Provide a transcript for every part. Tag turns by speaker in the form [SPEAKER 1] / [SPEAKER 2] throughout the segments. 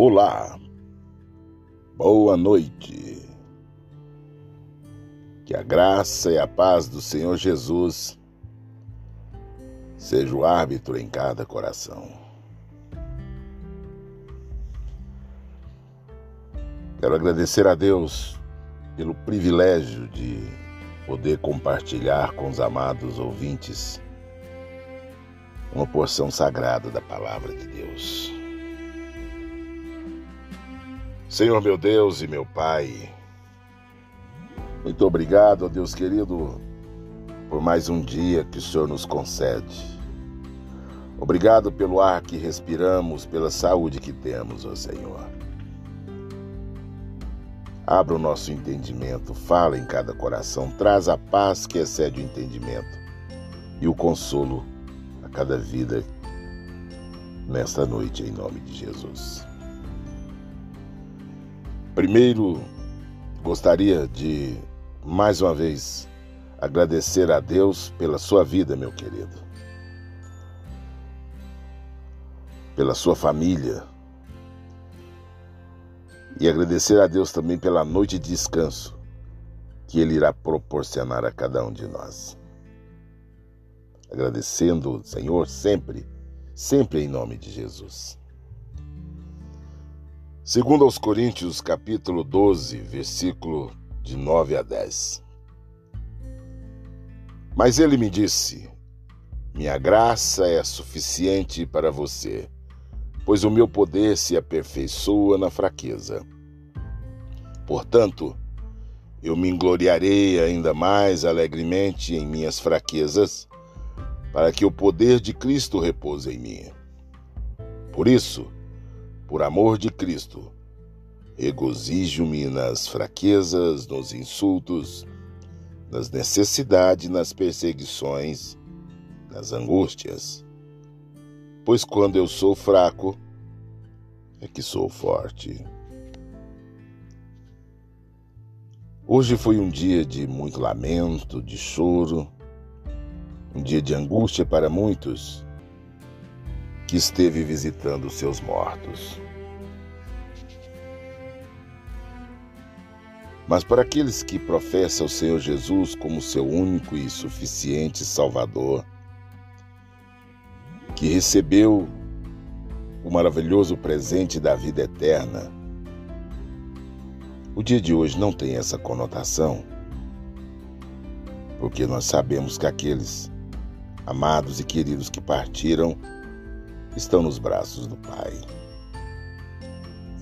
[SPEAKER 1] Olá, boa noite. Que a graça e a paz do Senhor Jesus seja o árbitro em cada coração. Quero agradecer a Deus pelo privilégio de poder compartilhar com os amados ouvintes uma porção sagrada da palavra de Deus. Senhor meu Deus e meu Pai, muito obrigado, Deus querido, por mais um dia que o Senhor nos concede. Obrigado pelo ar que respiramos, pela saúde que temos, ó Senhor. Abra o nosso entendimento, fala em cada coração, traz a paz que excede o entendimento e o consolo a cada vida nesta noite, em nome de Jesus. Primeiro, gostaria de mais uma vez agradecer a Deus pela sua vida, meu querido, pela sua família e agradecer a Deus também pela noite de descanso que Ele irá proporcionar a cada um de nós. Agradecendo, Senhor, sempre, sempre em nome de Jesus. Segundo aos Coríntios, capítulo 12, versículo de 9 a 10. Mas ele me disse: Minha graça é suficiente para você, pois o meu poder se aperfeiçoa na fraqueza. Portanto, eu me gloriarei ainda mais alegremente em minhas fraquezas, para que o poder de Cristo repouse em mim. Por isso, por amor de Cristo, regozijo-me nas fraquezas, nos insultos, nas necessidades, nas perseguições, nas angústias. Pois quando eu sou fraco, é que sou forte. Hoje foi um dia de muito lamento, de choro, um dia de angústia para muitos que esteve visitando seus mortos. Mas para aqueles que professam o Senhor Jesus como seu único e suficiente Salvador, que recebeu o maravilhoso presente da vida eterna, o dia de hoje não tem essa conotação, porque nós sabemos que aqueles amados e queridos que partiram estão nos braços do Pai.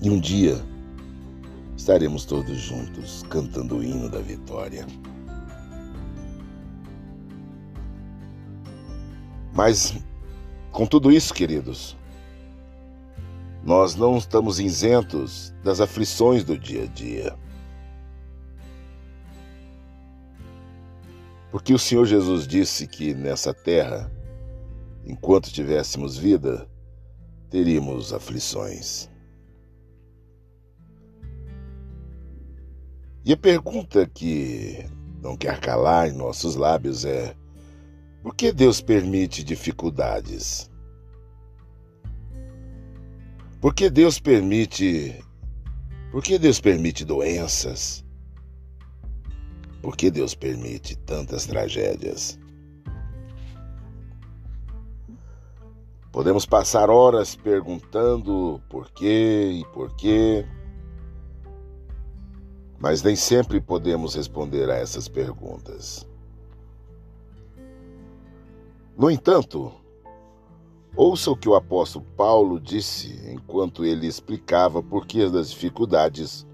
[SPEAKER 1] E um dia estaremos todos juntos cantando o hino da vitória. Mas, com tudo isso, queridos, nós não estamos isentos das aflições do dia a dia. Porque o Senhor Jesus disse que nessa terra enquanto tivéssemos vida, teríamos aflições. E a pergunta que não quer calar em nossos lábios é: por que Deus permite dificuldades? Por que Deus permite por que Deus permite doenças? Por que Deus permite tantas tragédias? Podemos passar horas perguntando por quê e por quê, mas nem sempre podemos responder a essas perguntas. No entanto, ouça o que o apóstolo Paulo disse enquanto ele explicava por que as dificuldades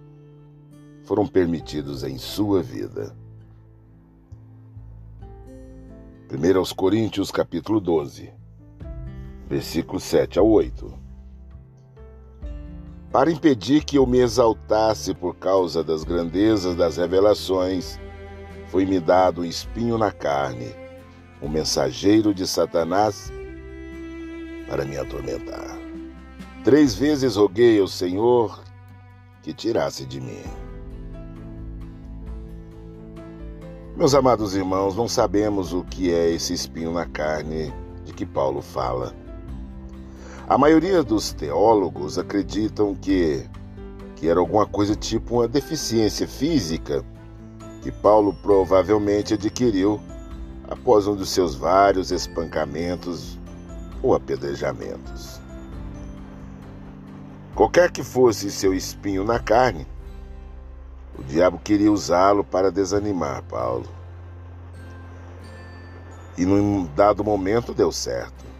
[SPEAKER 1] foram permitidas em sua vida. 1 aos Coríntios capítulo 12 versículos 7 a 8. Para impedir que eu me exaltasse por causa das grandezas das revelações, foi-me dado um espinho na carne, um mensageiro de Satanás para me atormentar. Três vezes roguei ao Senhor que tirasse de mim. Meus amados irmãos, não sabemos o que é esse espinho na carne de que Paulo fala. A maioria dos teólogos acreditam que, que era alguma coisa tipo uma deficiência física que Paulo provavelmente adquiriu após um dos seus vários espancamentos ou apedrejamentos. Qualquer que fosse seu espinho na carne, o diabo queria usá-lo para desanimar Paulo. E num dado momento deu certo.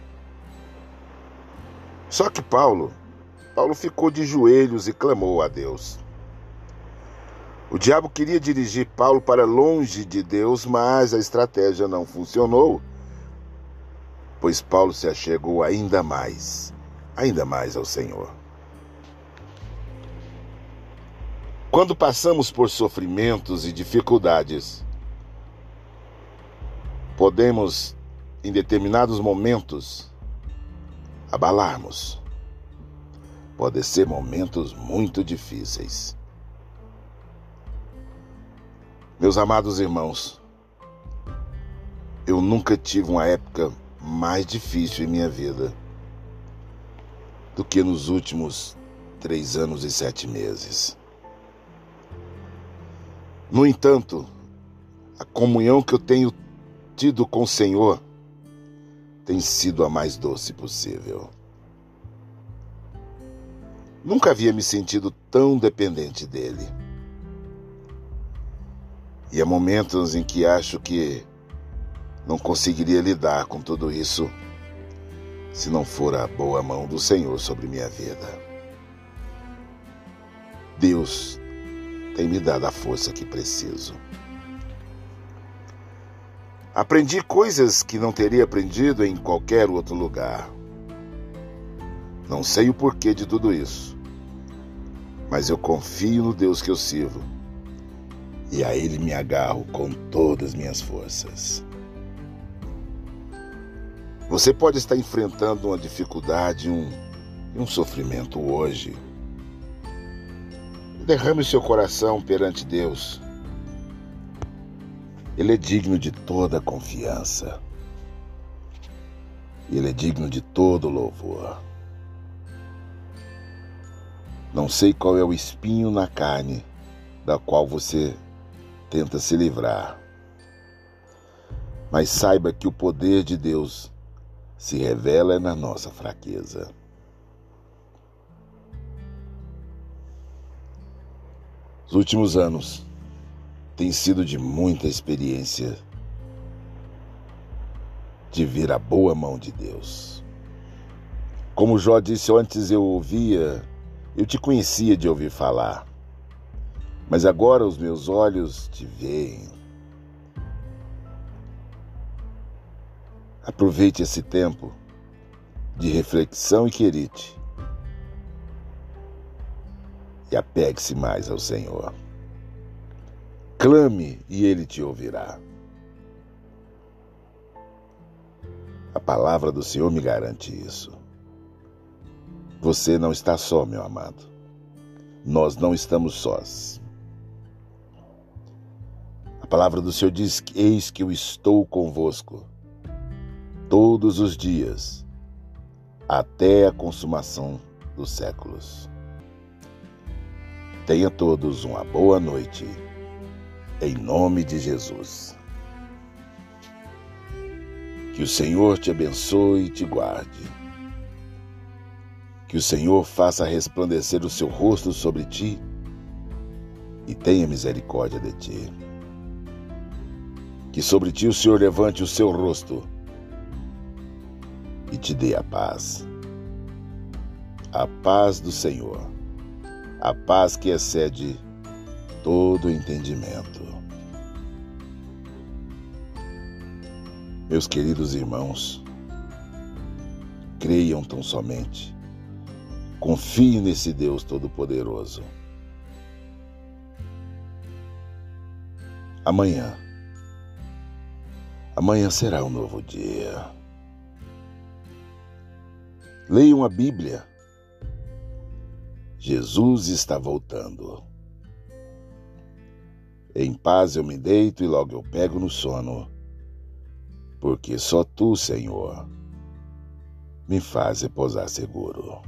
[SPEAKER 1] Só que Paulo, Paulo ficou de joelhos e clamou a Deus. O diabo queria dirigir Paulo para longe de Deus, mas a estratégia não funcionou, pois Paulo se achegou ainda mais, ainda mais ao Senhor. Quando passamos por sofrimentos e dificuldades, podemos, em determinados momentos, abalarmos. Podem ser momentos muito difíceis. Meus amados irmãos, eu nunca tive uma época mais difícil em minha vida do que nos últimos três anos e sete meses. No entanto, a comunhão que eu tenho tido com o Senhor tem sido a mais doce possível. Nunca havia me sentido tão dependente dele. E há momentos em que acho que não conseguiria lidar com tudo isso se não for a boa mão do Senhor sobre minha vida. Deus tem me dado a força que preciso. Aprendi coisas que não teria aprendido em qualquer outro lugar. Não sei o porquê de tudo isso, mas eu confio no Deus que eu sirvo e a Ele me agarro com todas as minhas forças. Você pode estar enfrentando uma dificuldade, um, um sofrimento hoje. Derrame seu coração perante Deus. Ele é digno de toda confiança. Ele é digno de todo louvor. Não sei qual é o espinho na carne da qual você tenta se livrar. Mas saiba que o poder de Deus se revela na nossa fraqueza. Os últimos anos têm sido de muita experiência de vir a boa mão de Deus. Como Jó disse antes, eu ouvia, eu te conhecia de ouvir falar mas agora os meus olhos te veem. Aproveite esse tempo de reflexão e querite e apegue-se mais ao Senhor. Clame e Ele te ouvirá. A palavra do Senhor me garante isso. Você não está só, meu amado. Nós não estamos sós. A palavra do Senhor diz: Eis que eu estou convosco todos os dias, até a consumação dos séculos. Tenha todos uma boa noite, em nome de Jesus. Que o Senhor te abençoe e te guarde. Que o Senhor faça resplandecer o seu rosto sobre ti e tenha misericórdia de ti que sobre ti o Senhor levante o seu rosto e te dê a paz. A paz do Senhor, a paz que excede todo entendimento. Meus queridos irmãos, creiam tão somente, confiem nesse Deus Todo-Poderoso. Amanhã, Amanhã será um novo dia. Leiam a Bíblia. Jesus está voltando. Em paz eu me deito e logo eu pego no sono, porque só tu, Senhor, me faz repousar seguro.